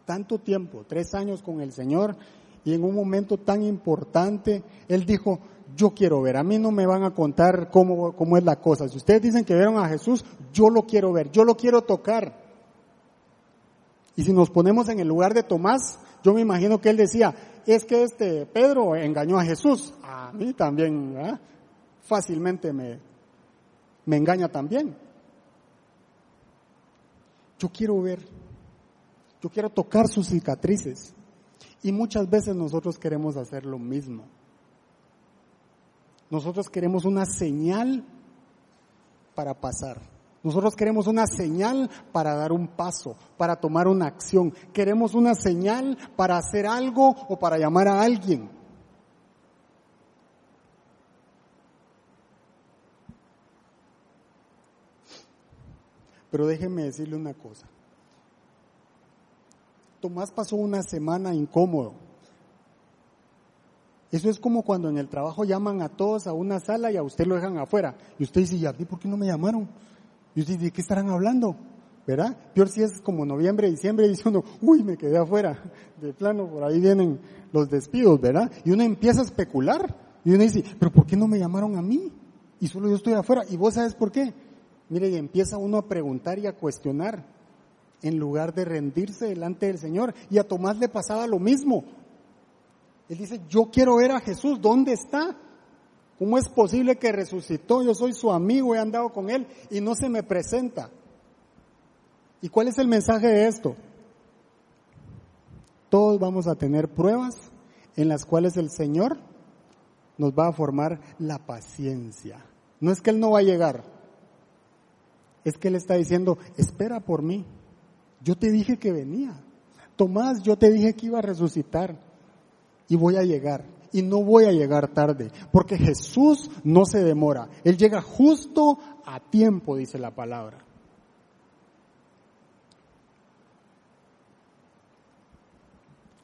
S1: tanto tiempo, tres años con el Señor, y en un momento tan importante, él dijo, yo quiero ver, a mí no me van a contar cómo, cómo es la cosa. Si ustedes dicen que vieron a Jesús, yo lo quiero ver, yo lo quiero tocar. Y si nos ponemos en el lugar de Tomás, yo me imagino que él decía, es que este Pedro engañó a Jesús. A mí también, fácilmente me, me engaña también. Yo quiero ver, yo quiero tocar sus cicatrices. Y muchas veces nosotros queremos hacer lo mismo. Nosotros queremos una señal para pasar. Nosotros queremos una señal para dar un paso, para tomar una acción. Queremos una señal para hacer algo o para llamar a alguien. Pero déjenme decirle una cosa. Tomás pasó una semana incómodo. Eso es como cuando en el trabajo llaman a todos a una sala y a usted lo dejan afuera. Y usted dice, ¿y a mí por qué no me llamaron? Y usted dice, ¿de qué estarán hablando? ¿Verdad? Peor si es como noviembre, diciembre, diciendo, uy, me quedé afuera. De plano, por ahí vienen los despidos, ¿verdad? Y uno empieza a especular. Y uno dice, ¿pero por qué no me llamaron a mí? Y solo yo estoy afuera. ¿Y vos sabes por qué? Mire, y empieza uno a preguntar y a cuestionar en lugar de rendirse delante del Señor. Y a Tomás le pasaba lo mismo. Él dice, yo quiero ver a Jesús, ¿dónde está? ¿Cómo es posible que resucitó? Yo soy su amigo, he andado con él y no se me presenta. ¿Y cuál es el mensaje de esto? Todos vamos a tener pruebas en las cuales el Señor nos va a formar la paciencia. No es que Él no va a llegar, es que Él está diciendo, espera por mí. Yo te dije que venía. Tomás, yo te dije que iba a resucitar y voy a llegar. y no voy a llegar tarde, porque Jesús no se demora, Él llega justo a tiempo, dice la palabra.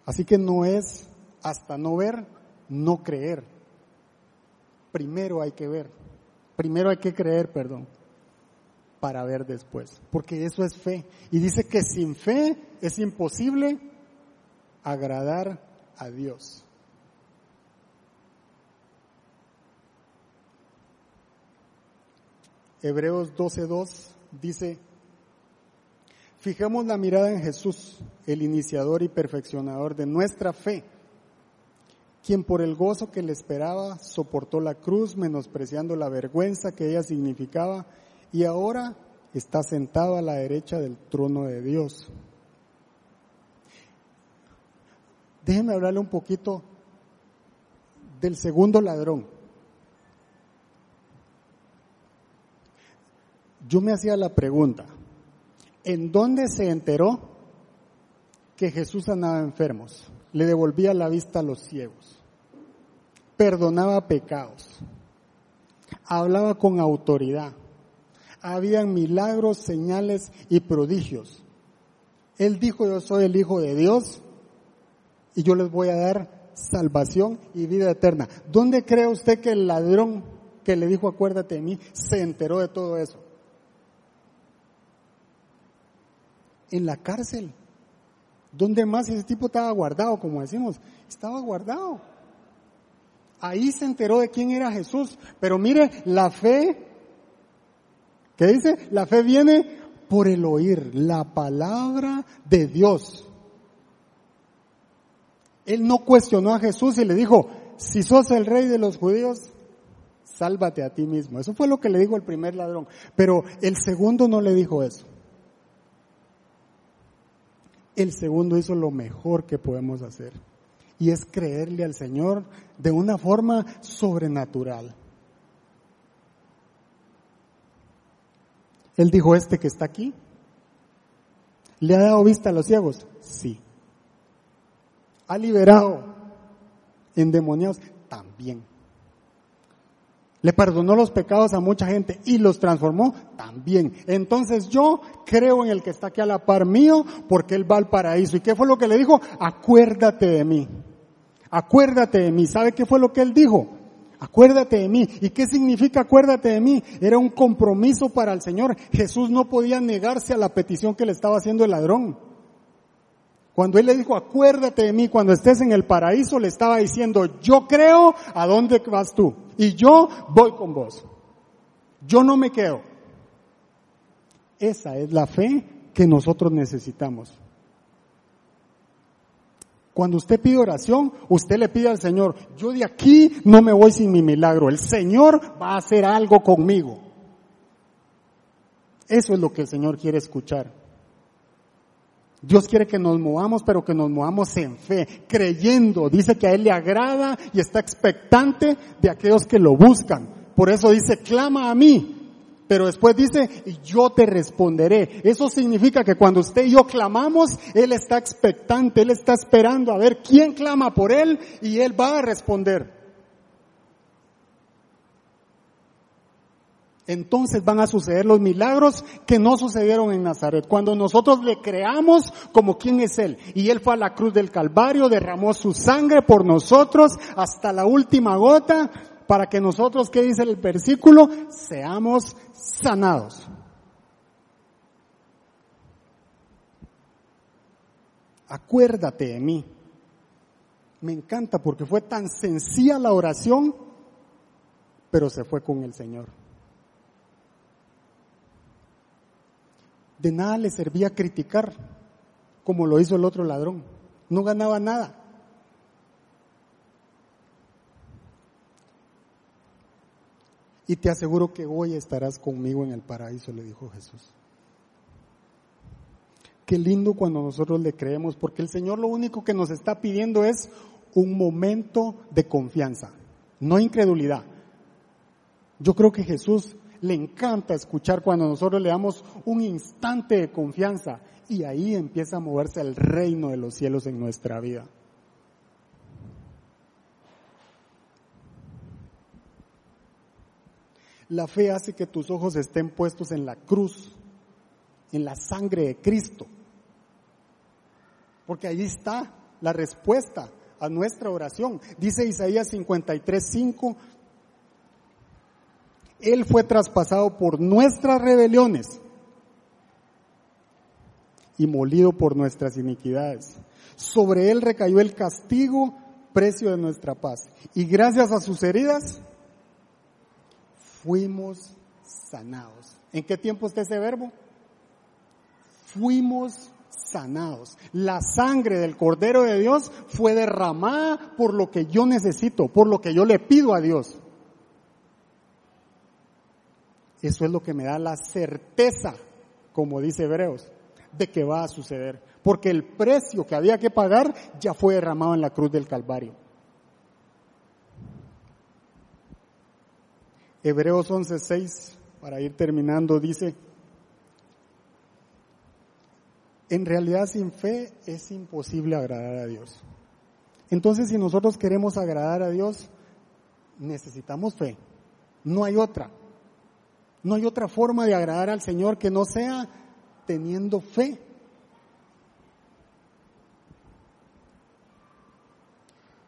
S1: Así que no es hasta no ver, no creer. Primero hay que ver, primero hay que creer, perdón, para ver después, porque eso es fe. Y dice que sin fe es imposible agradar Dios. Hebreos 12.2 dice, fijemos la mirada en Jesús, el iniciador y perfeccionador de nuestra fe, quien por el gozo que le esperaba soportó la cruz, menospreciando la vergüenza que ella significaba, y ahora está sentado a la derecha del trono de Dios. Déjenme hablarle un poquito del segundo ladrón. Yo me hacía la pregunta, ¿en dónde se enteró que Jesús sanaba enfermos? Le devolvía la vista a los ciegos, perdonaba pecados, hablaba con autoridad, habían milagros, señales y prodigios. Él dijo, yo soy el Hijo de Dios y yo les voy a dar salvación y vida eterna. ¿Dónde cree usted que el ladrón que le dijo acuérdate de mí se enteró de todo eso? en la cárcel. ¿Dónde más ese tipo estaba guardado, como decimos? Estaba guardado. Ahí se enteró de quién era Jesús. Pero mire, la fe, ¿qué dice? La fe viene por el oír la palabra de Dios. Él no cuestionó a Jesús y le dijo, si sos el rey de los judíos, sálvate a ti mismo. Eso fue lo que le dijo el primer ladrón. Pero el segundo no le dijo eso. El segundo hizo lo mejor que podemos hacer y es creerle al Señor de una forma sobrenatural. Él dijo, este que está aquí, ¿le ha dado vista a los ciegos? Sí. ¿Ha liberado endemoniados? También. Le perdonó los pecados a mucha gente y los transformó también. Entonces yo creo en el que está aquí a la par mío porque él va al paraíso. ¿Y qué fue lo que le dijo? Acuérdate de mí. Acuérdate de mí. ¿Sabe qué fue lo que él dijo? Acuérdate de mí. ¿Y qué significa acuérdate de mí? Era un compromiso para el Señor. Jesús no podía negarse a la petición que le estaba haciendo el ladrón. Cuando él le dijo, acuérdate de mí cuando estés en el paraíso, le estaba diciendo, yo creo a dónde vas tú. Y yo voy con vos. Yo no me quedo. Esa es la fe que nosotros necesitamos. Cuando usted pide oración, usted le pide al Señor, yo de aquí no me voy sin mi milagro. El Señor va a hacer algo conmigo. Eso es lo que el Señor quiere escuchar. Dios quiere que nos movamos, pero que nos movamos en fe, creyendo. Dice que a Él le agrada y está expectante de aquellos que lo buscan. Por eso dice, clama a mí. Pero después dice, y yo te responderé. Eso significa que cuando usted y yo clamamos, Él está expectante, Él está esperando a ver quién clama por Él y Él va a responder. Entonces van a suceder los milagros que no sucedieron en Nazaret. Cuando nosotros le creamos como quién es Él. Y Él fue a la cruz del Calvario, derramó su sangre por nosotros hasta la última gota para que nosotros, ¿qué dice el versículo? Seamos sanados. Acuérdate de mí. Me encanta porque fue tan sencilla la oración, pero se fue con el Señor. De nada le servía criticar, como lo hizo el otro ladrón. No ganaba nada. Y te aseguro que hoy estarás conmigo en el paraíso, le dijo Jesús. Qué lindo cuando nosotros le creemos, porque el Señor lo único que nos está pidiendo es un momento de confianza, no incredulidad. Yo creo que Jesús le encanta escuchar cuando nosotros le damos un instante de confianza y ahí empieza a moverse el reino de los cielos en nuestra vida. La fe hace que tus ojos estén puestos en la cruz, en la sangre de Cristo. Porque ahí está la respuesta a nuestra oración. Dice Isaías 53, 5, él fue traspasado por nuestras rebeliones y molido por nuestras iniquidades. Sobre Él recayó el castigo, precio de nuestra paz. Y gracias a sus heridas, fuimos sanados. ¿En qué tiempo está ese verbo? Fuimos sanados. La sangre del Cordero de Dios fue derramada por lo que yo necesito, por lo que yo le pido a Dios. Eso es lo que me da la certeza, como dice Hebreos, de que va a suceder. Porque el precio que había que pagar ya fue derramado en la cruz del Calvario. Hebreos 11:6, para ir terminando, dice, en realidad sin fe es imposible agradar a Dios. Entonces, si nosotros queremos agradar a Dios, necesitamos fe. No hay otra. No hay otra forma de agradar al Señor que no sea teniendo fe.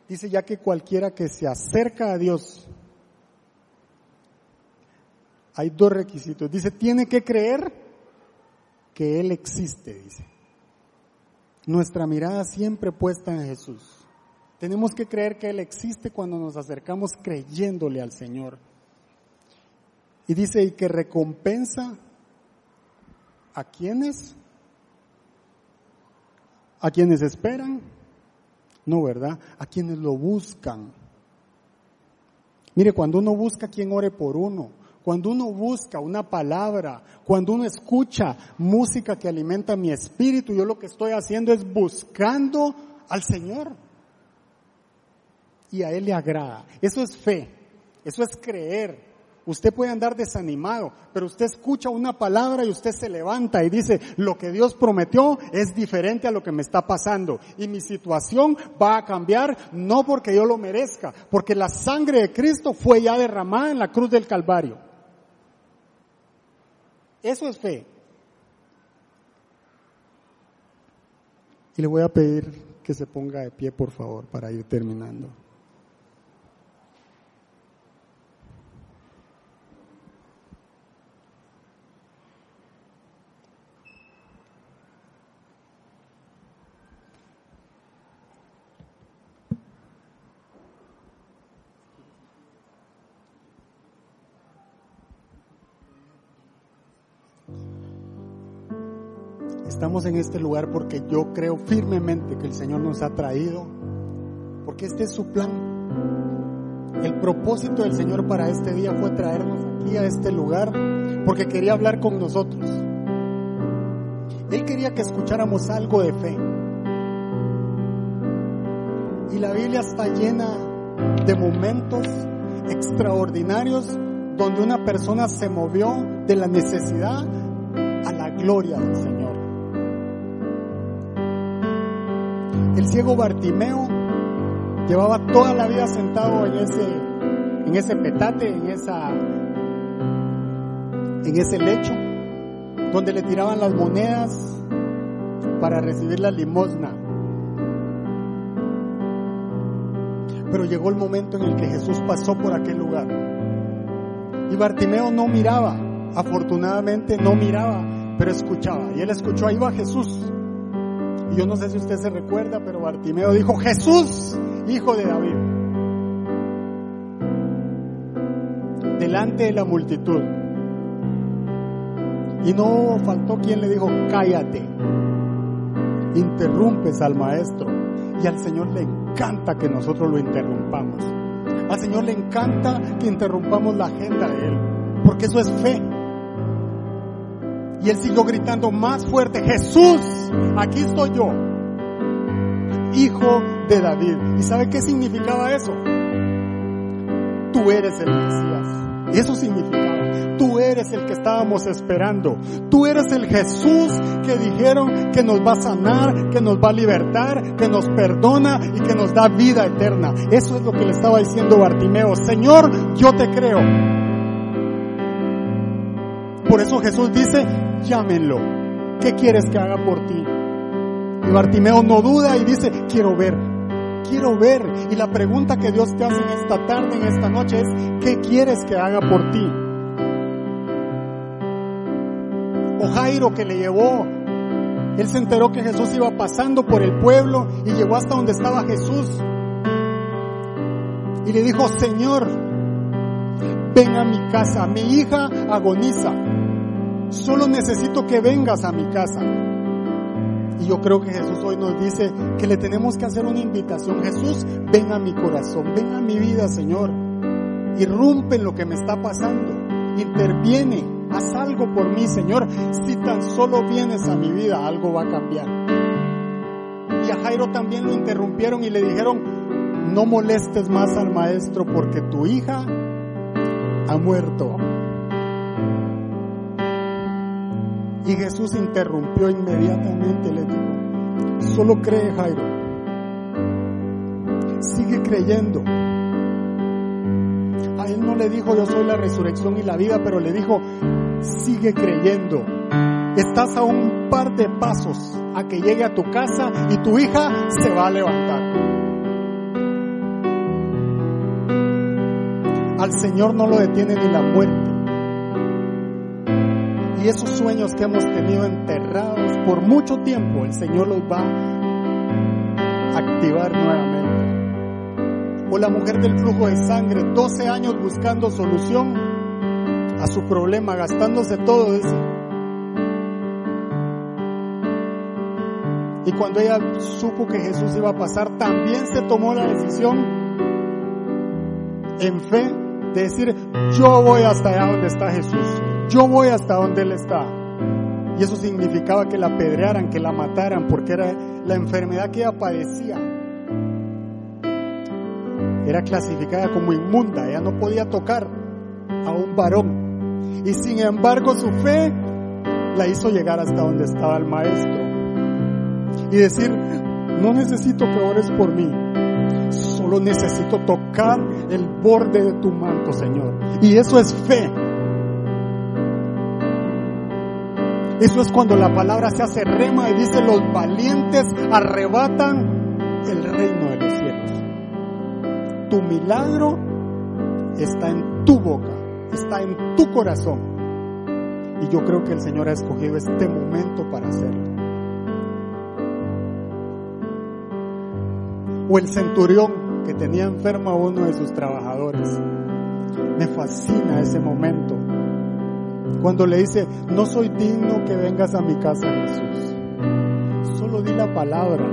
S1: Dice ya que cualquiera que se acerca a Dios, hay dos requisitos. Dice, tiene que creer que Él existe, dice nuestra mirada siempre puesta en Jesús. Tenemos que creer que Él existe cuando nos acercamos creyéndole al Señor. Y dice, y que recompensa a quienes, a quienes esperan, no, ¿verdad? A quienes lo buscan. Mire, cuando uno busca quien ore por uno, cuando uno busca una palabra, cuando uno escucha música que alimenta mi espíritu, yo lo que estoy haciendo es buscando al Señor. Y a Él le agrada. Eso es fe, eso es creer. Usted puede andar desanimado, pero usted escucha una palabra y usted se levanta y dice, lo que Dios prometió es diferente a lo que me está pasando. Y mi situación va a cambiar no porque yo lo merezca, porque la sangre de Cristo fue ya derramada en la cruz del Calvario. Eso es fe. Y le voy a pedir que se ponga de pie, por favor, para ir terminando. Estamos en este lugar porque yo creo firmemente que el Señor nos ha traído, porque este es su plan. El propósito del Señor para este día fue traernos aquí a este lugar porque quería hablar con nosotros. Él quería que escucháramos algo de fe. Y la Biblia está llena de momentos extraordinarios donde una persona se movió de la necesidad a la gloria del Señor. El ciego Bartimeo llevaba toda la vida sentado en ese, en ese petate, en esa, en ese lecho, donde le tiraban las monedas para recibir la limosna. Pero llegó el momento en el que Jesús pasó por aquel lugar. Y Bartimeo no miraba, afortunadamente no miraba, pero escuchaba. Y él escuchó, ahí va Jesús. Y yo no sé si usted se recuerda, pero Bartimeo dijo, Jesús, hijo de David. Delante de la multitud. Y no faltó quien le dijo, cállate. Interrumpes al maestro. Y al Señor le encanta que nosotros lo interrumpamos. Al Señor le encanta que interrumpamos la agenda de Él. Porque eso es fe. Y él siguió gritando más fuerte, Jesús, aquí estoy yo, hijo de David. ¿Y sabe qué significaba eso? Tú eres el Mesías. Eso significaba, tú eres el que estábamos esperando. Tú eres el Jesús que dijeron que nos va a sanar, que nos va a libertar, que nos perdona y que nos da vida eterna. Eso es lo que le estaba diciendo Bartimeo. Señor, yo te creo. Por eso Jesús dice, llámenlo. ¿Qué quieres que haga por ti? Y Bartimeo no duda y dice, quiero ver, quiero ver. Y la pregunta que Dios te hace en esta tarde, en esta noche es, ¿qué quieres que haga por ti? O Jairo que le llevó, él se enteró que Jesús iba pasando por el pueblo y llegó hasta donde estaba Jesús. Y le dijo, Señor, ven a mi casa, mi hija agoniza, solo necesito que vengas a mi casa. Y yo creo que Jesús hoy nos dice que le tenemos que hacer una invitación. Jesús, ven a mi corazón, ven a mi vida, Señor. Irrumpe en lo que me está pasando. Interviene, haz algo por mí, Señor. Si tan solo vienes a mi vida, algo va a cambiar. Y a Jairo también lo interrumpieron y le dijeron, no molestes más al maestro porque tu hija ha muerto. Y Jesús interrumpió inmediatamente y le dijo, solo cree Jairo, sigue creyendo. A él no le dijo yo soy la resurrección y la vida, pero le dijo, sigue creyendo. Estás a un par de pasos a que llegue a tu casa y tu hija se va a levantar. Al Señor no lo detiene ni la muerte. Y esos sueños que hemos tenido enterrados por mucho tiempo, el Señor los va a activar nuevamente. O la mujer del flujo de sangre, 12 años buscando solución a su problema, gastándose todo eso. Y cuando ella supo que Jesús iba a pasar, también se tomó la decisión en fe de decir, yo voy hasta allá donde está Jesús yo voy hasta donde Él está. Y eso significaba que la apedrearan, que la mataran, porque era la enfermedad que ella padecía. Era clasificada como inmunda, ella no podía tocar a un varón. Y sin embargo su fe la hizo llegar hasta donde estaba el maestro. Y decir, no necesito que ores por mí, solo necesito tocar el borde de tu manto, Señor. Y eso es fe. Eso es cuando la palabra se hace rema y dice los valientes arrebatan el reino de los cielos. Tu milagro está en tu boca, está en tu corazón. Y yo creo que el Señor ha escogido este momento para hacerlo. O el centurión que tenía enfermo a uno de sus trabajadores. Me fascina ese momento cuando le dice, no soy digno que vengas a mi casa, Jesús. Solo di la palabra.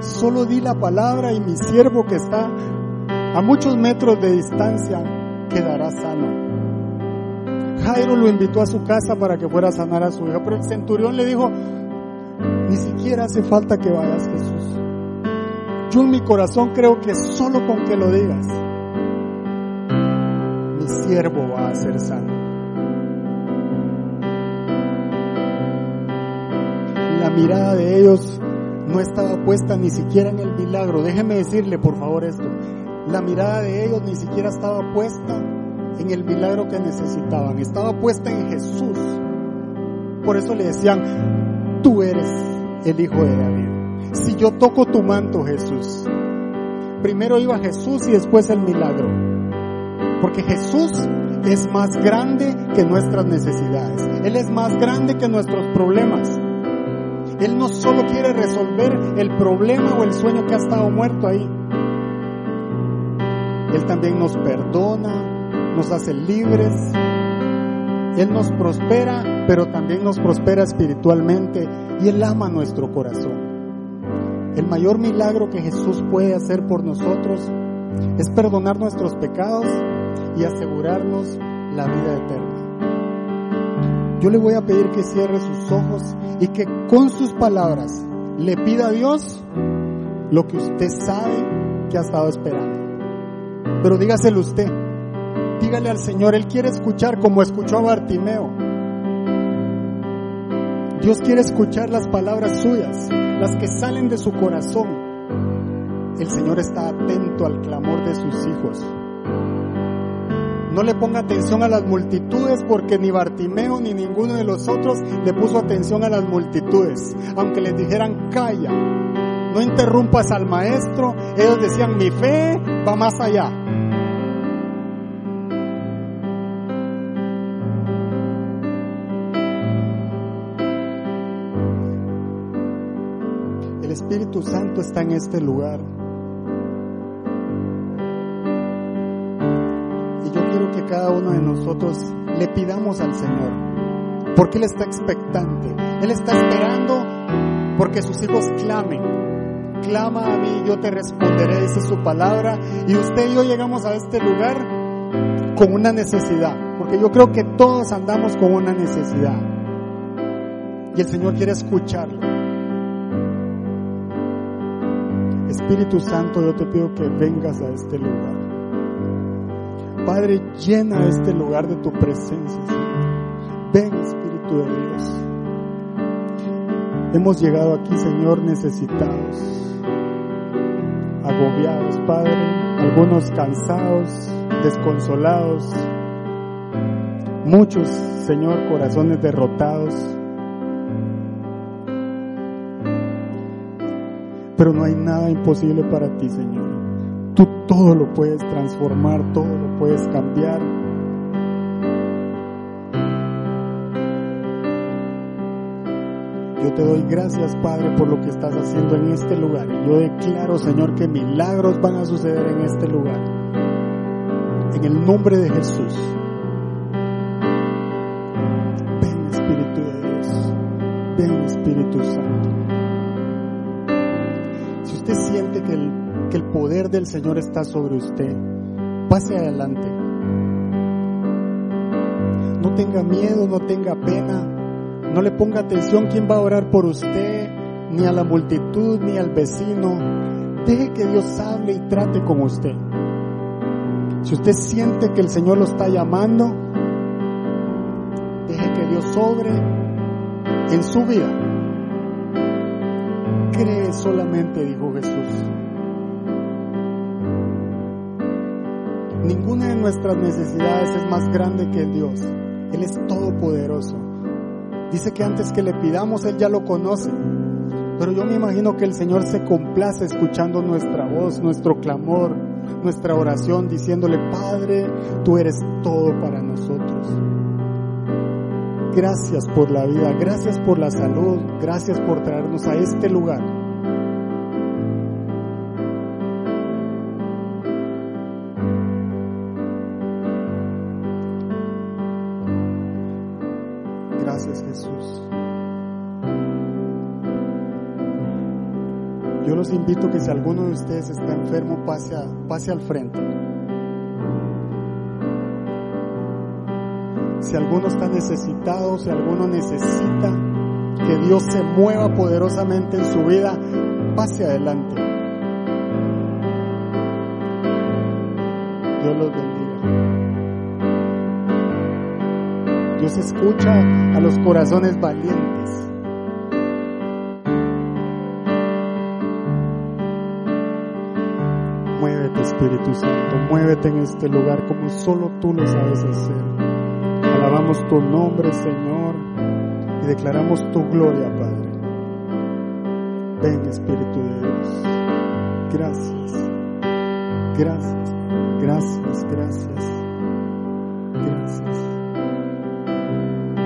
S1: Solo di la palabra y mi siervo que está a muchos metros de distancia quedará sano. Jairo lo invitó a su casa para que fuera a sanar a su hijo, pero el centurión le dijo, ni siquiera hace falta que vayas Jesús. Yo en mi corazón creo que solo con que lo digas, mi siervo va a ser sano. Mirada de ellos no estaba puesta ni siquiera en el milagro. Déjeme decirle por favor esto. La mirada de ellos ni siquiera estaba puesta en el milagro que necesitaban. Estaba puesta en Jesús. Por eso le decían, tú eres el Hijo de David. Si yo toco tu manto, Jesús. Primero iba Jesús y después el milagro. Porque Jesús es más grande que nuestras necesidades. Él es más grande que nuestros problemas. Él no solo quiere resolver el problema o el sueño que ha estado muerto ahí. Él también nos perdona, nos hace libres. Él nos prospera, pero también nos prospera espiritualmente y Él ama nuestro corazón. El mayor milagro que Jesús puede hacer por nosotros es perdonar nuestros pecados y asegurarnos la vida eterna. Yo le voy a pedir que cierre sus ojos y que con sus palabras le pida a Dios lo que usted sabe que ha estado esperando. Pero dígaselo usted. Dígale al Señor, Él quiere escuchar como escuchó a Bartimeo. Dios quiere escuchar las palabras suyas, las que salen de su corazón. El Señor está atento al clamor de sus hijos. No le ponga atención a las multitudes porque ni Bartimeo ni ninguno de los otros le puso atención a las multitudes. Aunque les dijeran calla, no interrumpas al maestro, ellos decían mi fe va más allá. El Espíritu Santo está en este lugar. Cada uno de nosotros le pidamos al Señor, porque Él está expectante, Él está esperando porque sus hijos clamen. Clama a mí, yo te responderé, dice su palabra, y usted y yo llegamos a este lugar con una necesidad, porque yo creo que todos andamos con una necesidad, y el Señor quiere escucharlo. Espíritu Santo, yo te pido que vengas a este lugar. Padre, llena este lugar de tu presencia, Señor. Ven, Espíritu de Dios. Hemos llegado aquí, Señor, necesitados, agobiados, Padre, algunos cansados, desconsolados, muchos, Señor, corazones derrotados. Pero no hay nada imposible para ti, Señor. Todo lo puedes transformar, todo lo puedes cambiar. Yo te doy gracias, Padre, por lo que estás haciendo en este lugar. Yo declaro, Señor, que milagros van a suceder en este lugar. En el nombre de Jesús. Ven, Espíritu de Dios. Ven, Espíritu Santo. Si usted siente que el que el poder del Señor está sobre usted. Pase adelante. No tenga miedo, no tenga pena. No le ponga atención quién va a orar por usted, ni a la multitud, ni al vecino. Deje que Dios hable y trate con usted. Si usted siente que el Señor lo está llamando, deje que Dios sobre en su vida. Cree solamente, dijo Jesús. Ninguna de nuestras necesidades es más grande que Dios. Él es todopoderoso. Dice que antes que le pidamos, Él ya lo conoce. Pero yo me imagino que el Señor se complace escuchando nuestra voz, nuestro clamor, nuestra oración, diciéndole, Padre, tú eres todo para nosotros. Gracias por la vida, gracias por la salud, gracias por traernos a este lugar si alguno de ustedes está enfermo, pase, pase al frente. Si alguno está necesitado, si alguno necesita que Dios se mueva poderosamente en su vida, pase adelante. Dios los bendiga. Dios escucha a los corazones valientes. Muévete en este lugar como solo tú lo sabes hacer. Alabamos tu nombre, Señor, y declaramos tu gloria, Padre. Ven, Espíritu de Dios. Gracias. Gracias, gracias. Gracias.